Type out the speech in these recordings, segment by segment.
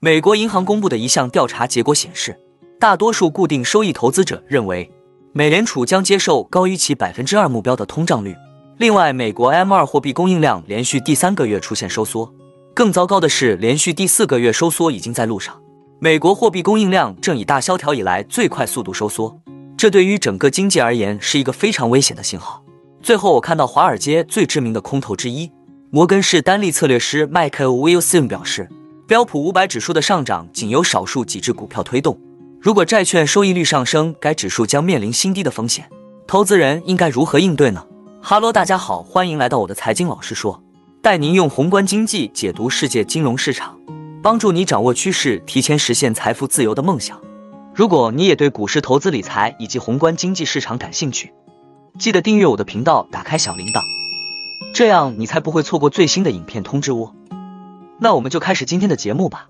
美国银行公布的一项调查结果显示，大多数固定收益投资者认为，美联储将接受高于其百分之二目标的通胀率。另外，美国 M 二货币供应量连续第三个月出现收缩，更糟糕的是，连续第四个月收缩已经在路上。美国货币供应量正以大萧条以来最快速度收缩，这对于整个经济而言是一个非常危险的信号。最后，我看到华尔街最知名的空头之一，摩根士丹利策略师迈克尔·威尔森表示，标普五百指数的上涨仅由少数几只股票推动。如果债券收益率上升，该指数将面临新低的风险。投资人应该如何应对呢？哈喽，大家好，欢迎来到我的财经老师说，带您用宏观经济解读世界金融市场，帮助你掌握趋势，提前实现财富自由的梦想。如果你也对股市投资理财以及宏观经济市场感兴趣，记得订阅我的频道，打开小铃铛，这样你才不会错过最新的影片通知哦。那我们就开始今天的节目吧。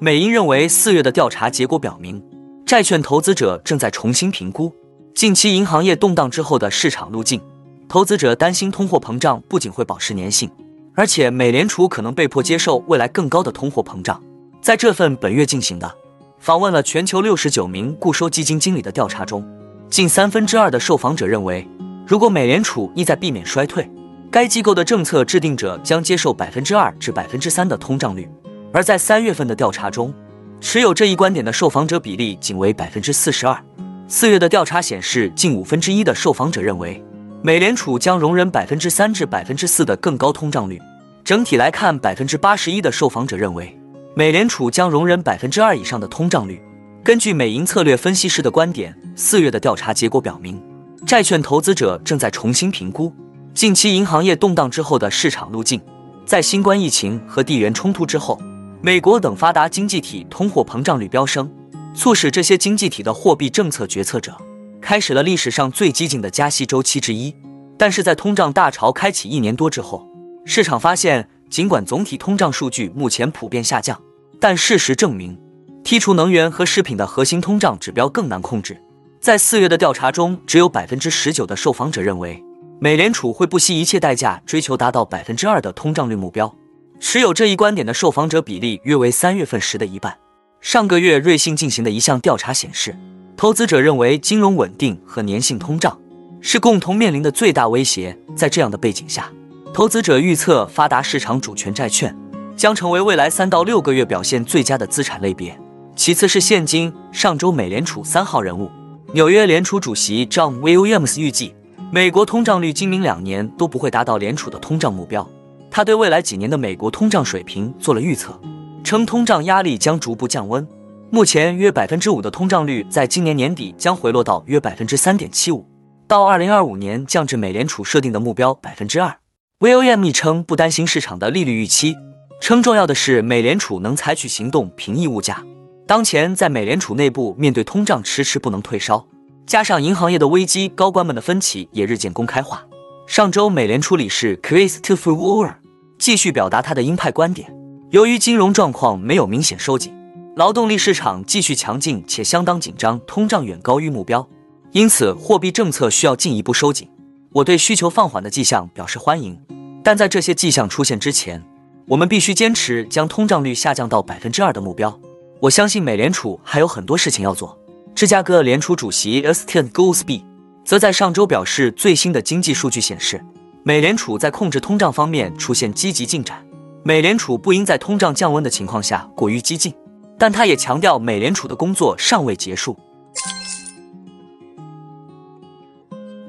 美银认为，四月的调查结果表明，债券投资者正在重新评估近期银行业动荡之后的市场路径。投资者担心通货膨胀不仅会保持粘性，而且美联储可能被迫接受未来更高的通货膨胀。在这份本月进行的访问了全球六十九名固收基金经理的调查中，近三分之二的受访者认为，如果美联储意在避免衰退，该机构的政策制定者将接受百分之二至百分之三的通胀率。而在三月份的调查中，持有这一观点的受访者比例仅为百分之四十二。四月的调查显示，近五分之一的受访者认为美联储将容忍百分之三至百分之四的更高通胀率。整体来看，百分之八十一的受访者认为美联储将容忍百分之二以上的通胀率。根据美银策略分析师的观点，四月的调查结果表明，债券投资者正在重新评估近期银行业动荡之后的市场路径。在新冠疫情和地缘冲突之后。美国等发达经济体通货膨胀率飙升，促使这些经济体的货币政策决策者开始了历史上最激进的加息周期之一。但是在通胀大潮开启一年多之后，市场发现，尽管总体通胀数据目前普遍下降，但事实证明，剔除能源和食品的核心通胀指标更难控制。在四月的调查中，只有百分之十九的受访者认为，美联储会不惜一切代价追求达到百分之二的通胀率目标。持有这一观点的受访者比例约为三月份时的一半。上个月，瑞信进行的一项调查显示，投资者认为金融稳定和粘性通胀是共同面临的最大威胁。在这样的背景下，投资者预测发达市场主权债券将成为未来三到六个月表现最佳的资产类别，其次是现金。上周，美联储三号人物、纽约联储主席 John Williams 预计，美国通胀率今明两年都不会达到联储的通胀目标。他对未来几年的美国通胀水平做了预测，称通胀压力将逐步降温。目前约百分之五的通胀率，在今年年底将回落到约百分之三点七五，到二零二五年降至美联储设定的目标百分之二。William 称不担心市场的利率预期，称重要的是美联储能采取行动平抑物价。当前在美联储内部面对通胀迟迟不能退烧，加上银行业的危机，高官们的分歧也日渐公开化。上周，美联储理事 Christopher w a l e r 继续表达他的鹰派观点。由于金融状况没有明显收紧，劳动力市场继续强劲且相当紧张，通胀远高于目标，因此货币政策需要进一步收紧。我对需求放缓的迹象表示欢迎，但在这些迹象出现之前，我们必须坚持将通胀率下降到百分之二的目标。我相信美联储还有很多事情要做。芝加哥联储主席 a s t i n Goolsbee。则在上周表示，最新的经济数据显示，美联储在控制通胀方面出现积极进展。美联储不应在通胀降温的情况下过于激进，但他也强调，美联储的工作尚未结束。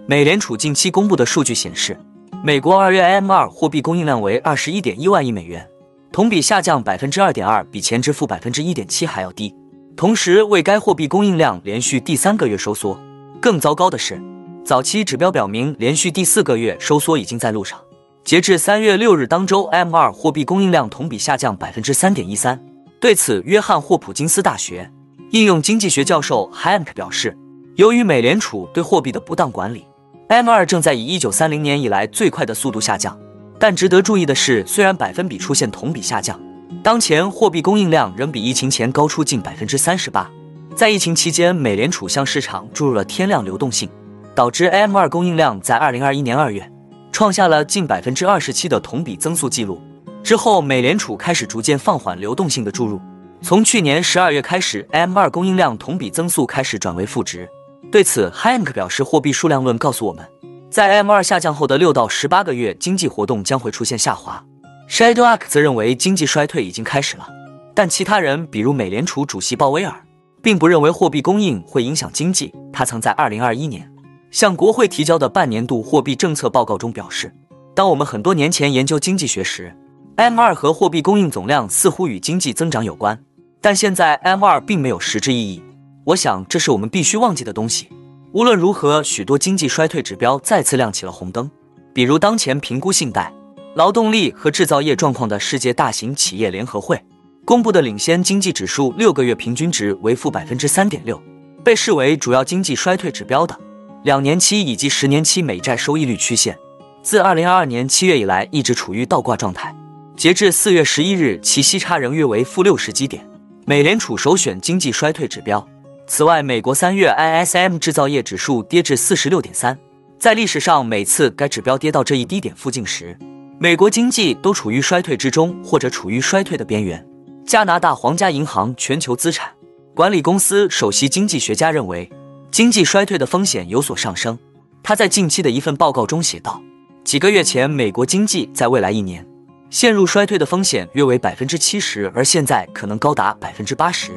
美联储近期公布的数据显示，美国二月 M2 货币供应量为二十一点一万亿美元，同比下降百分之二点二，比前值负百分之一点七还要低，同时为该货币供应量连续第三个月收缩。更糟糕的是，早期指标表明，连续第四个月收缩已经在路上。截至三月六日当周，M2 货币供应量同比下降百分之三点一三。对此，约翰霍普金斯大学应用经济学教授 Hank 表示，由于美联储对货币的不当管理，M2 正在以一九三零年以来最快的速度下降。但值得注意的是，虽然百分比出现同比下降，当前货币供应量仍比疫情前高出近百分之三十八。在疫情期间，美联储向市场注入了天量流动性，导致 M2 供应量在2021年2月创下了近百分之二十七的同比增速记录。之后，美联储开始逐渐放缓流动性的注入。从去年十二月开始，M2 供应量同比增速开始转为负值。对此 h a n k 表示，货币数量论告诉我们，在 M2 下降后的六到十八个月，经济活动将会出现下滑。Shadowak 则认为经济衰退已经开始了，但其他人，比如美联储主席鲍威尔，并不认为货币供应会影响经济。他曾在二零二一年向国会提交的半年度货币政策报告中表示，当我们很多年前研究经济学时，M2 和货币供应总量似乎与经济增长有关。但现在 M2 并没有实质意义，我想这是我们必须忘记的东西。无论如何，许多经济衰退指标再次亮起了红灯，比如当前评估信贷、劳动力和制造业状况的世界大型企业联合会公布的领先经济指数六个月平均值为负百分之三点六，被视为主要经济衰退指标的两年期以及十年期美债收益率曲线，自二零二二年七月以来一直处于倒挂状态，截至四月十一日，其息差仍约为负六十基点。美联储首选经济衰退指标。此外，美国三月 ISM 制造业指数跌至四十六点三，在历史上每次该指标跌到这一低点附近时，美国经济都处于衰退之中或者处于衰退的边缘。加拿大皇家银行全球资产管理公司首席经济学家认为，经济衰退的风险有所上升。他在近期的一份报告中写道：“几个月前，美国经济在未来一年。”陷入衰退的风险约为百分之七十，而现在可能高达百分之八十。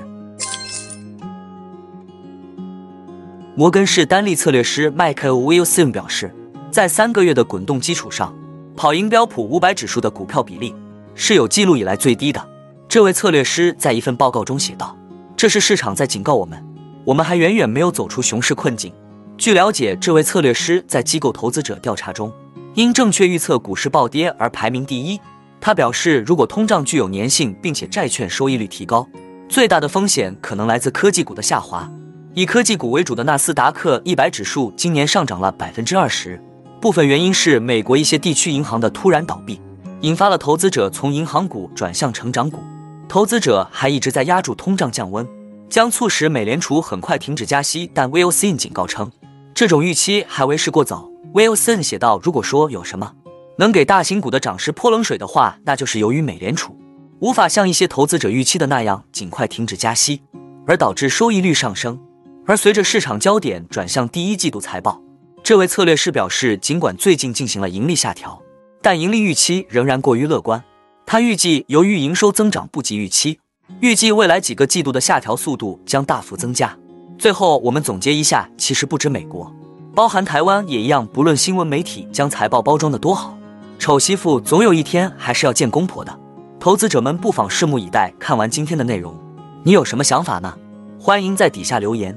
摩根士丹利策略师迈克尔·威尔森表示，在三个月的滚动基础上，跑赢标普五百指数的股票比例是有记录以来最低的。这位策略师在一份报告中写道：“这是市场在警告我们，我们还远远没有走出熊市困境。”据了解，这位策略师在机构投资者调查中因正确预测股市暴跌而排名第一。他表示，如果通胀具有粘性，并且债券收益率提高，最大的风险可能来自科技股的下滑。以科技股为主的纳斯达克一百指数今年上涨了百分之二十，部分原因是美国一些地区银行的突然倒闭，引发了投资者从银行股转向成长股。投资者还一直在压住通胀降温，将促使美联储很快停止加息。但 Wilson 警告称，这种预期还为时过早。Wilson 写道：“如果说有什么。”能给大型股的涨势泼冷水的话，那就是由于美联储无法像一些投资者预期的那样尽快停止加息，而导致收益率上升。而随着市场焦点转向第一季度财报，这位策略师表示，尽管最近进行了盈利下调，但盈利预期仍然过于乐观。他预计，由于营收增长不及预期，预计未来几个季度的下调速度将大幅增加。最后，我们总结一下，其实不止美国，包含台湾也一样，不论新闻媒体将财报包装的多好。丑媳妇总有一天还是要见公婆的，投资者们不妨拭目以待。看完今天的内容，你有什么想法呢？欢迎在底下留言，